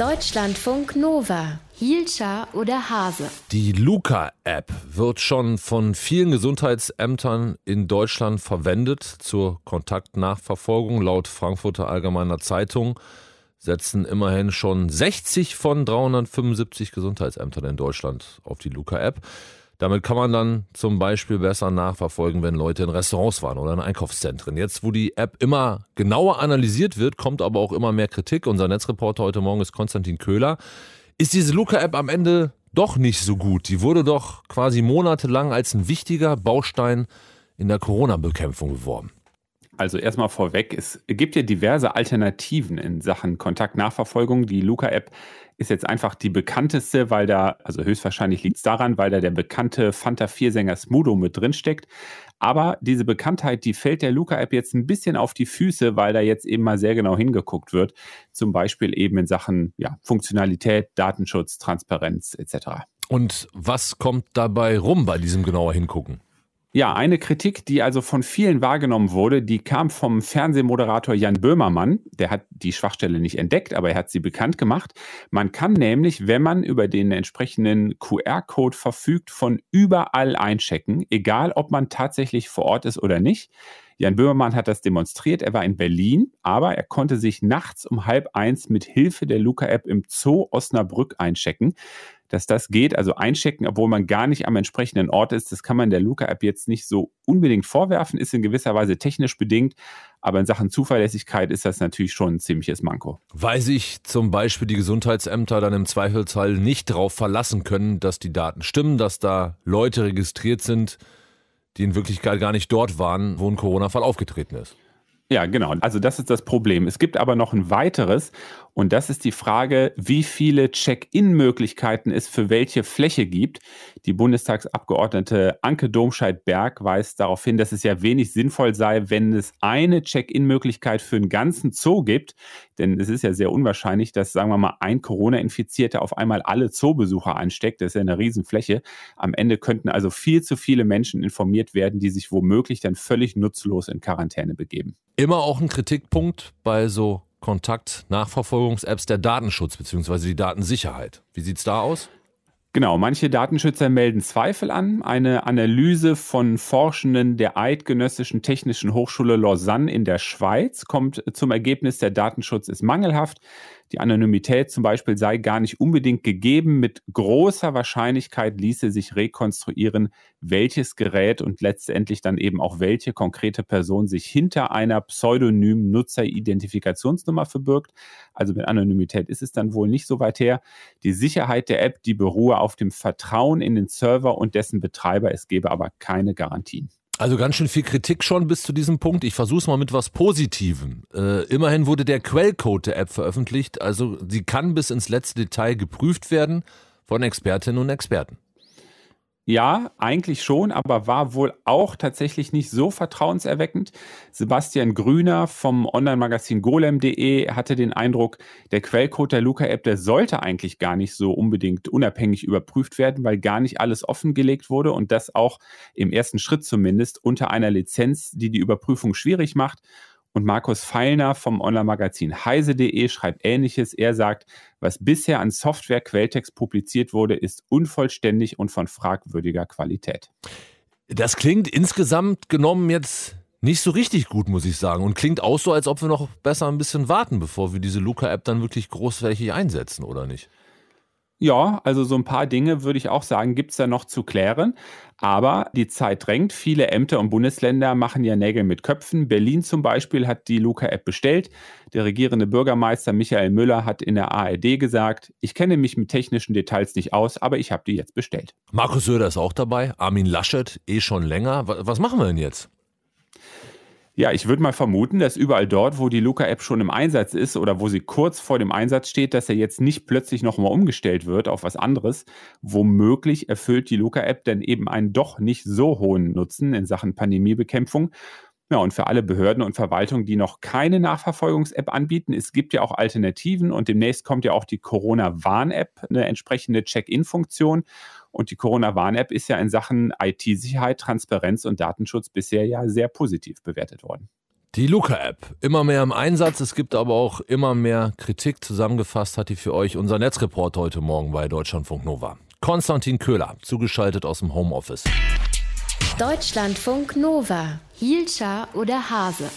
Deutschlandfunk Nova. Hielscher oder Hase? Die Luca-App wird schon von vielen Gesundheitsämtern in Deutschland verwendet zur Kontaktnachverfolgung. Laut Frankfurter Allgemeiner Zeitung setzen immerhin schon 60 von 375 Gesundheitsämtern in Deutschland auf die Luca-App. Damit kann man dann zum Beispiel besser nachverfolgen, wenn Leute in Restaurants waren oder in Einkaufszentren. Jetzt, wo die App immer genauer analysiert wird, kommt aber auch immer mehr Kritik. Unser Netzreporter heute Morgen ist Konstantin Köhler. Ist diese Luca-App am Ende doch nicht so gut? Die wurde doch quasi monatelang als ein wichtiger Baustein in der Corona-Bekämpfung beworben. Also erstmal vorweg, es gibt ja diverse Alternativen in Sachen Kontaktnachverfolgung. Die Luca-App ist jetzt einfach die bekannteste, weil da, also höchstwahrscheinlich liegt es daran, weil da der bekannte Fanta 4-Sänger Smudo mit drin steckt. Aber diese Bekanntheit, die fällt der Luca-App jetzt ein bisschen auf die Füße, weil da jetzt eben mal sehr genau hingeguckt wird. Zum Beispiel eben in Sachen ja, Funktionalität, Datenschutz, Transparenz etc. Und was kommt dabei rum bei diesem genauer Hingucken? Ja, eine Kritik, die also von vielen wahrgenommen wurde, die kam vom Fernsehmoderator Jan Böhmermann. Der hat die Schwachstelle nicht entdeckt, aber er hat sie bekannt gemacht. Man kann nämlich, wenn man über den entsprechenden QR-Code verfügt, von überall einchecken, egal ob man tatsächlich vor Ort ist oder nicht. Jan Böhmermann hat das demonstriert. Er war in Berlin, aber er konnte sich nachts um halb eins mit Hilfe der Luca-App im Zoo Osnabrück einchecken dass das geht. Also einchecken, obwohl man gar nicht am entsprechenden Ort ist, das kann man der Luca-App jetzt nicht so unbedingt vorwerfen, ist in gewisser Weise technisch bedingt. Aber in Sachen Zuverlässigkeit ist das natürlich schon ein ziemliches Manko. Weil sich zum Beispiel die Gesundheitsämter dann im Zweifelsfall nicht darauf verlassen können, dass die Daten stimmen, dass da Leute registriert sind, die in Wirklichkeit gar nicht dort waren, wo ein Corona-Fall aufgetreten ist. Ja, genau. Also das ist das Problem. Es gibt aber noch ein weiteres und das ist die Frage, wie viele Check-in-Möglichkeiten es für welche Fläche gibt. Die Bundestagsabgeordnete Anke Domscheit-Berg weist darauf hin, dass es ja wenig sinnvoll sei, wenn es eine Check-in-Möglichkeit für einen ganzen Zoo gibt. Denn es ist ja sehr unwahrscheinlich, dass, sagen wir mal, ein Corona-Infizierter auf einmal alle Zoobesucher ansteckt. Das ist ja eine Riesenfläche. Am Ende könnten also viel zu viele Menschen informiert werden, die sich womöglich dann völlig nutzlos in Quarantäne begeben. Immer auch ein Kritikpunkt bei so Kontakt-Nachverfolgungs-Apps der Datenschutz bzw. die Datensicherheit. Wie sieht es da aus? Genau, manche Datenschützer melden Zweifel an. Eine Analyse von Forschenden der Eidgenössischen Technischen Hochschule Lausanne in der Schweiz kommt zum Ergebnis, der Datenschutz ist mangelhaft. Die Anonymität zum Beispiel sei gar nicht unbedingt gegeben. Mit großer Wahrscheinlichkeit ließe sich rekonstruieren, welches Gerät und letztendlich dann eben auch welche konkrete Person sich hinter einer pseudonymen Nutzeridentifikationsnummer verbirgt. Also mit Anonymität ist es dann wohl nicht so weit her. Die Sicherheit der App, die beruhe auf dem Vertrauen in den Server und dessen Betreiber. Es gebe aber keine Garantien. Also ganz schön viel Kritik schon bis zu diesem Punkt. Ich versuche es mal mit was Positivem. Äh, immerhin wurde der Quellcode der App veröffentlicht. Also sie kann bis ins letzte Detail geprüft werden von Expertinnen und Experten. Ja, eigentlich schon, aber war wohl auch tatsächlich nicht so vertrauenserweckend. Sebastian Grüner vom Online-Magazin golem.de hatte den Eindruck, der Quellcode der Luca-App, der sollte eigentlich gar nicht so unbedingt unabhängig überprüft werden, weil gar nicht alles offengelegt wurde und das auch im ersten Schritt zumindest unter einer Lizenz, die die Überprüfung schwierig macht. Und Markus Feilner vom Online-Magazin heise.de schreibt ähnliches. Er sagt, was bisher an Software-Quelltext publiziert wurde, ist unvollständig und von fragwürdiger Qualität. Das klingt insgesamt genommen jetzt nicht so richtig gut, muss ich sagen. Und klingt auch so, als ob wir noch besser ein bisschen warten, bevor wir diese Luca-App dann wirklich großflächig einsetzen, oder nicht? Ja, also so ein paar Dinge würde ich auch sagen, gibt es da noch zu klären. Aber die Zeit drängt. Viele Ämter und Bundesländer machen ja Nägel mit Köpfen. Berlin zum Beispiel hat die Luca-App bestellt. Der regierende Bürgermeister Michael Müller hat in der ARD gesagt, ich kenne mich mit technischen Details nicht aus, aber ich habe die jetzt bestellt. Markus Söder ist auch dabei, Armin Laschet eh schon länger. Was machen wir denn jetzt? Ja, ich würde mal vermuten, dass überall dort, wo die Luca-App schon im Einsatz ist oder wo sie kurz vor dem Einsatz steht, dass er jetzt nicht plötzlich nochmal umgestellt wird auf was anderes. Womöglich erfüllt die Luca-App dann eben einen doch nicht so hohen Nutzen in Sachen Pandemiebekämpfung. Ja, und für alle Behörden und Verwaltungen, die noch keine Nachverfolgungs-App anbieten, es gibt ja auch Alternativen und demnächst kommt ja auch die Corona-Warn-App, eine entsprechende Check-in-Funktion. Und die Corona-Warn-App ist ja in Sachen IT-Sicherheit, Transparenz und Datenschutz bisher ja sehr positiv bewertet worden. Die Luca-App, immer mehr im Einsatz, es gibt aber auch immer mehr Kritik. Zusammengefasst hat die für euch unser Netzreport heute Morgen bei Deutschlandfunk Nova. Konstantin Köhler, zugeschaltet aus dem Homeoffice. Deutschlandfunk Nova, Hielscher oder Hase.